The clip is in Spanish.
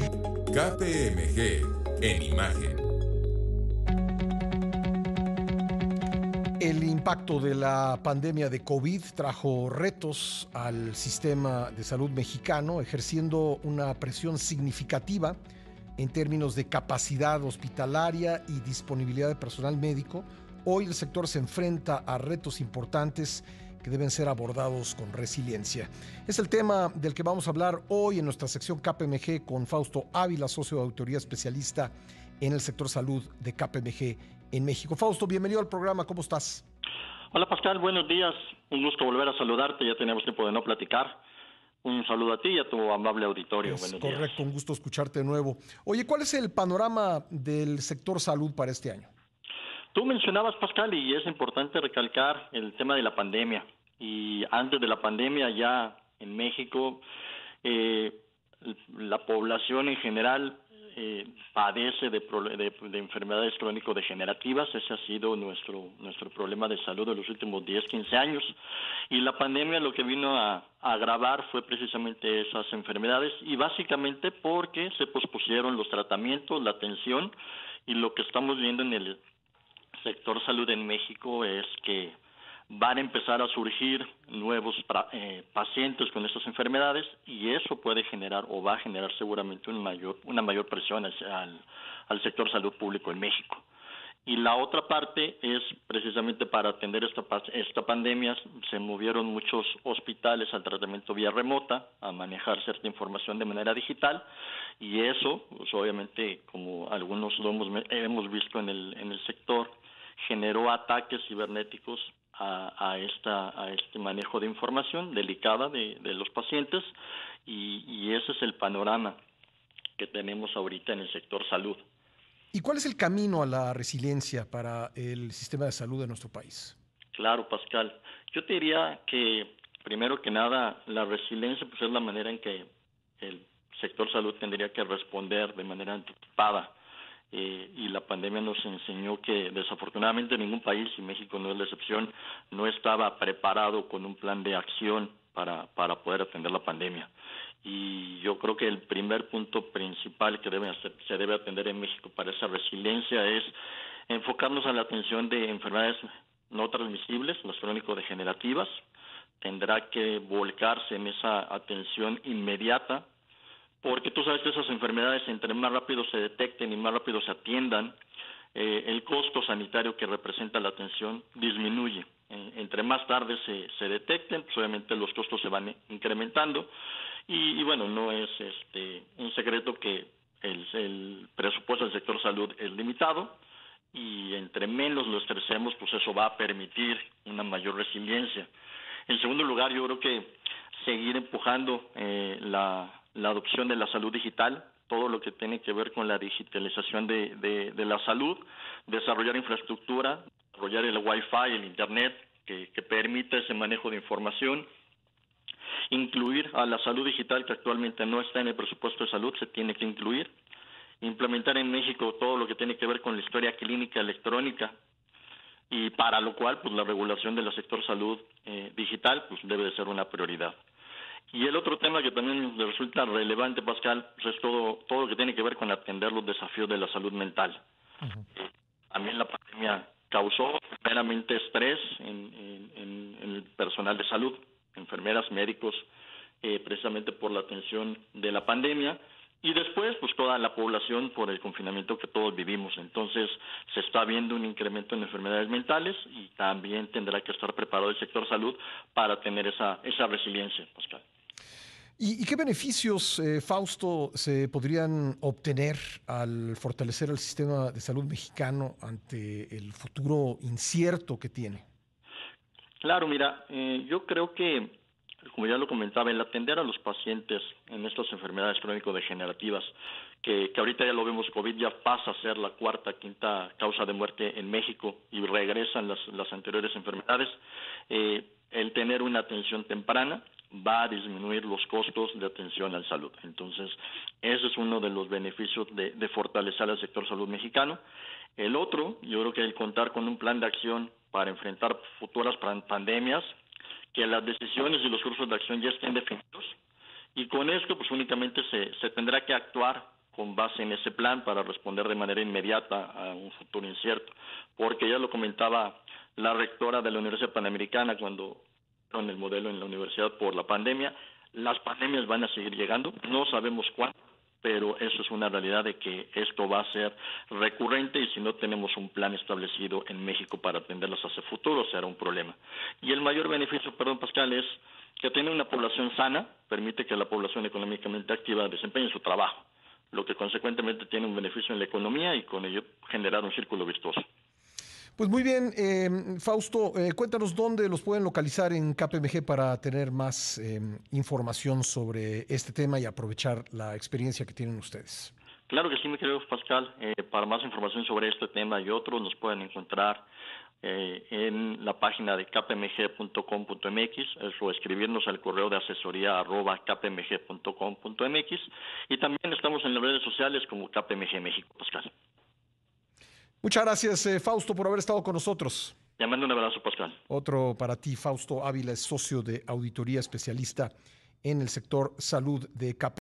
KPMG en imagen. El impacto de la pandemia de COVID trajo retos al sistema de salud mexicano, ejerciendo una presión significativa en términos de capacidad hospitalaria y disponibilidad de personal médico. Hoy el sector se enfrenta a retos importantes que deben ser abordados con resiliencia. Es el tema del que vamos a hablar hoy en nuestra sección KPMG con Fausto Ávila, socio de autoría especialista en el sector salud de KPMG en México. Fausto, bienvenido al programa, ¿cómo estás? Hola Pascal, buenos días. Un gusto volver a saludarte, ya teníamos tiempo de no platicar. Un saludo a ti y a tu amable auditorio. Es correcto, un gusto escucharte de nuevo. Oye, ¿cuál es el panorama del sector salud para este año? Tú mencionabas, Pascal, y es importante recalcar el tema de la pandemia. Y antes de la pandemia ya en México, eh, la población en general eh, padece de, de, enfermedades crónico-degenerativas. Ese ha sido nuestro, nuestro problema de salud de los últimos 10, 15 años. Y la pandemia lo que vino a, agravar fue precisamente esas enfermedades y básicamente porque se pospusieron los tratamientos, la atención y lo que estamos viendo en el sector salud en México es que van a empezar a surgir nuevos eh, pacientes con estas enfermedades y eso puede generar o va a generar seguramente un mayor, una mayor presión al, al sector salud público en México. Y la otra parte es precisamente para atender esta, esta pandemia, se movieron muchos hospitales al tratamiento vía remota, a manejar cierta información de manera digital, y eso, pues obviamente, como algunos lo hemos, hemos visto en el, en el sector, generó ataques cibernéticos a, esta, a este manejo de información delicada de, los pacientes y, ese es el panorama que tenemos ahorita en el sector salud. ¿Y cuál es el camino a la resiliencia para el sistema de salud de nuestro país? Claro, Pascal. Yo te diría que, primero que nada, la resiliencia pues, es la manera en que el sector salud tendría que responder de manera anticipada eh, y la pandemia nos enseñó que desafortunadamente ningún país, y México no es la excepción, no estaba preparado con un plan de acción para, para poder atender la pandemia. Y yo creo que el primer punto principal que debe se debe atender en México para esa resiliencia es enfocarnos a la atención de enfermedades no transmisibles, las crónico-degenerativas. Tendrá que volcarse en esa atención inmediata porque tú sabes que esas enfermedades entre más rápido se detecten y más rápido se atiendan, eh, el costo sanitario que representa la atención disminuye. entre más tarde se, se detecten, pues obviamente los costos se van incrementando y, bueno, no es este un secreto que el, el presupuesto del sector salud es limitado y entre menos lo estresemos, pues eso va a permitir una mayor resiliencia. En segundo lugar, yo creo que seguir empujando eh, la, la adopción de la salud digital, todo lo que tiene que ver con la digitalización de, de, la salud, desarrollar infraestructura, desarrollar el Wi-Fi, el Internet, que, que permita ese manejo de información, incluir a la salud digital que actualmente no está en el presupuesto de salud, se tiene que incluir, implementar en México todo lo que tiene que ver con la historia clínica electrónica y para lo cual pues la regulación del sector salud eh, digital pues debe de ser una prioridad. Y el otro tema que también resulta relevante, Pascal, pues es todo, todo lo que tiene que ver con atender los desafíos de la salud mental. También la pandemia causó meramente estrés en, en, el personal de salud, enfermeras, médicos, eh, precisamente por la atención de la pandemia. Y después, pues toda la población por el confinamiento que todos vivimos. Entonces, se está viendo un incremento en enfermedades mentales y también tendrá que estar preparado el sector salud para tener esa, esa resiliencia, Pascal. ¿Y, qué beneficios, eh, Fausto, se podrían obtener al fortalecer el sistema de salud mexicano ante el futuro incierto que tiene? Claro, mira, eh, yo creo que, como ya lo comentaba, el atender a los pacientes en estas enfermedades crónico-degenerativas, que, que ahorita ya lo vemos, COVID ya pasa a ser la cuarta, quinta causa de muerte en México y regresan las, las anteriores enfermedades, eh, el tener una atención temprana, va a disminuir los costos de atención a la salud. Entonces, ese es uno de los beneficios de, fortalecer el sector salud mexicano. El otro, yo creo que el contar con un plan de acción para enfrentar futuras pandemias, que las decisiones y los cursos de acción ya estén definidos Y con esto, pues únicamente se, se tendrá que actuar con base en ese plan para responder de manera inmediata a un futuro incierto, porque ya lo comentaba la rectora de la Universidad Panamericana cuando en el modelo en la universidad por la pandemia, las pandemias van a seguir llegando, no sabemos cuándo, pero eso es una realidad de que esto va a ser recurrente y si no tenemos un plan establecido en México para atenderlos hacia futuro será un problema. Y el mayor beneficio, perdón Pascal, es que tener una población sana permite que la población económicamente activa desempeñe su trabajo, lo que consecuentemente tiene un beneficio en la economía y con ello generar un círculo virtuoso. Pues muy bien, eh, Fausto, eh, cuéntanos dónde los pueden localizar en KPMG para tener más eh, información sobre este tema y aprovechar la experiencia que tienen ustedes. Claro que sí, mi querido Pascal. para más información sobre este tema y otros nos pueden encontrar en la página de kpmg.com.mx o escribirnos al correo de asesoría arroba kpmg.com.mx y también estamos en las redes sociales como KPMG México, Pascal. Muchas gracias, eh, Fausto, por haber estado con nosotros. Llamando un abrazo, Pascal. Otro para ti, Fausto Ávila, es socio de auditoría especialista en el sector salud de CAP.